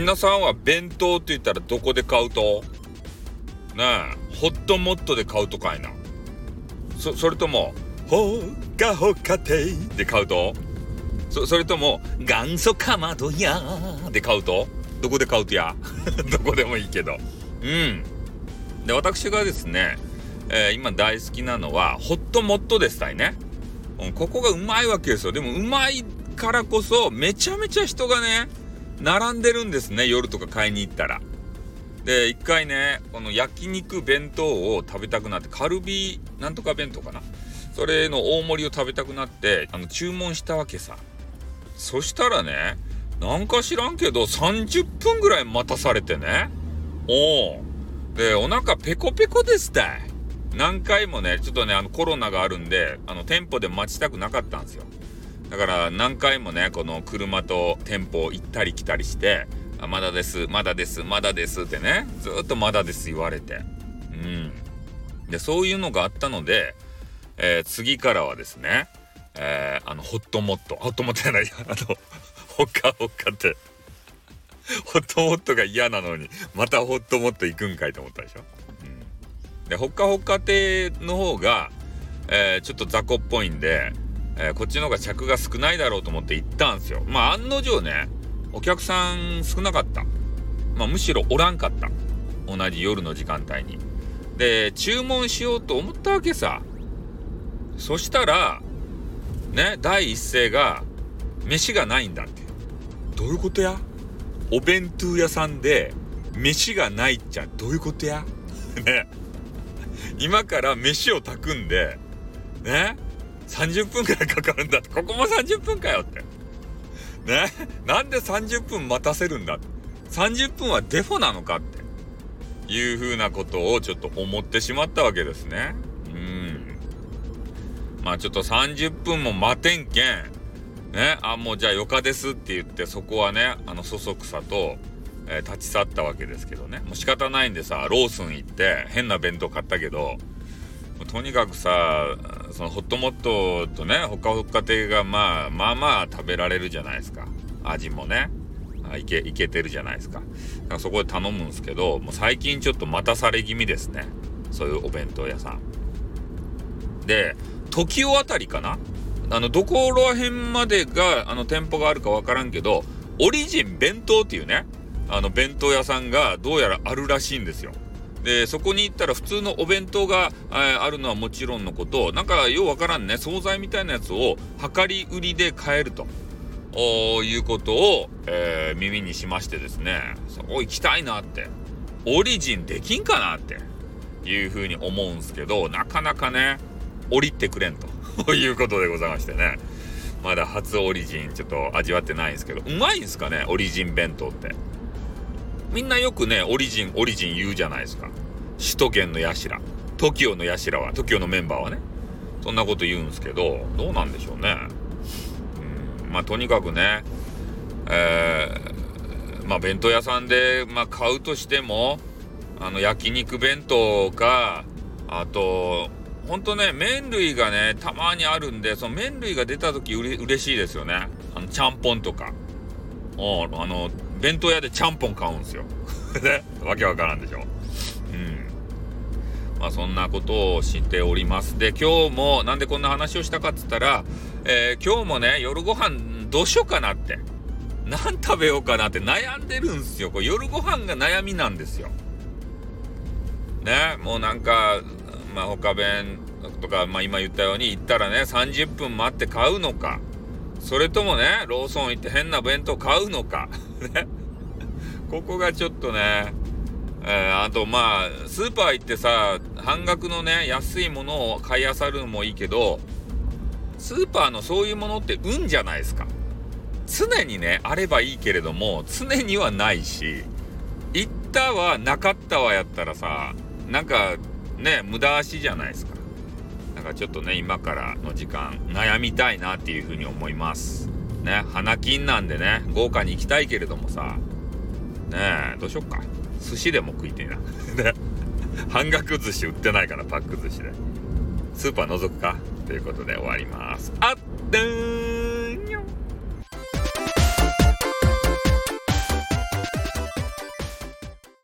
皆さんは弁当って言ったらどこで買うと？ねえホットモットで買うとかいな。そそれともほかほかてで買うと？そそれとも元祖かまどやで買うと？どこで買うとや？どこでもいいけど。うん。で私がですね、えー、今大好きなのはホットモットですたいね、うん、ここがうまいわけですよ。でもうまいからこそめちゃめちゃ人がね並んでるんですね夜とか買いに行ったら。で一回ねこの焼肉弁当を食べたくなってカルビなんとか弁当かな。それの大盛りを食べたくなってあの注文したわけさ。そしたらねなんか知らんけど30分ぐらい待たされてね。おおでお腹ペコペコですたい何回もねちょっとねあのコロナがあるんであの店舗で待ちたくなかったんですよ。だから何回もねこの車と店舗行ったり来たりして「あまだですまだですまだです」ってねずっと「まだです」言われて。うん。でそういうのがあったので、えー、次からはですね、えー、あのホットモット。ホットモットじゃないあのほっかほっかって。ホットモットが嫌なのにまたホットモット行くんかいと思ったでしょ、うん、でほっかほっか亭の方が、えー、ちょっと雑魚っぽいんでえー、こっちの方が客が少ないだろうと思って行ったんですよ。まあ案の定ね、お客さん少なかった。まあむしろおらんかった。同じ夜の時間帯に。で、注文しようと思ったわけさ。そしたら、ね、第一声が、飯がないんだって。どういうことや？お弁当屋さんで、飯がないっちゃどういうことや？ね。今から飯を炊くんで、ね。30分くらいかかるんだって、ここも30分かよって。ね？なんで30分待たせるんだ。30分はデフォなのかっていうふうなことをちょっと思ってしまったわけですね。うん。まあちょっと30分も待てんけん。ね、あ、もうじゃあよかですって言って、そこはね、あの、そそくさと、えー、立ち去ったわけですけどね。もう仕方ないんでさ、ローソン行って変な弁当買ったけど、とにかくさそのホットモットとねほかほか亭がまあまあまあ食べられるじゃないですか。味もね。いけいけてるじゃないですか。そこで頼むんですけどもう最近ちょっと待たされ気味ですね。そういうお弁当屋さん。で時代あたりかな？あのどこら辺までがあの店舗があるかわからんけどオリジン弁当っていうねあの弁当屋さんがどうやらあるらしいんですよ。でそこに行ったら普通のお弁当が、あるのはもちろんのことなんかようわからんね惣菜みたいなやつを量り売りで買えるということを、えー、耳にしましてですねそこ行きたいなってオリジンできんかなっていうふうに思うんすけどなかなかね降りてくれんと いうことでございましてねまだ初オリジンちょっと味わってないんですけどうまいんすかねオリジン弁当って。みんなよくね、オリジン、オリジン言うじゃないですか。首都圏の社。TOKIO の社は、TOKIO のメンバーはね。そんなこと言うんですけど、どうなんでしょうね。うん、まあ、とにかくね、えー、まあ、弁当屋さんで、まあ、買うとしても、あの、焼肉弁当か、あと、ほんとね、麺類がね、たまにあるんで、その麺類が出た時うれ嬉しいですよね。あの、ちゃんぽんとか。あの、弁当屋でちゃんぽん買うんですよ。ね、わけわからんでしょ。うん。まあそんなことをしております。で、今日もなんでこんな話をしたかっつったら、えー、今日もね、夜ご飯どうしようかなって。何食べようかなって悩んでるんすよ。これ夜ご飯が悩みなんですよ。ね、もうなんか、まあ他弁とか、まあ今言ったように行ったらね、30分待って買うのか。それともね、ローソン行って変な弁当買うのか。ここがちょっとね、えー、あとまあ、スーパー行ってさ、半額のね、安いものを買い漁るのもいいけど、スーパーのそういうものって運じゃないですか。常にね、あればいいけれども、常にはないし、行ったはなかったわやったらさ、なんかね、無駄足じゃないですか。かちょっとね、今からの時間、悩みたいなっていうふうに思います。ね、花金なんでね、豪華に行きたいけれどもさ、ねえ、どうしよっか。寿司でも食いてえな。ね、半額寿司売ってないから、パック寿司で。スーパー覗くかということで終わります。あっ、でーん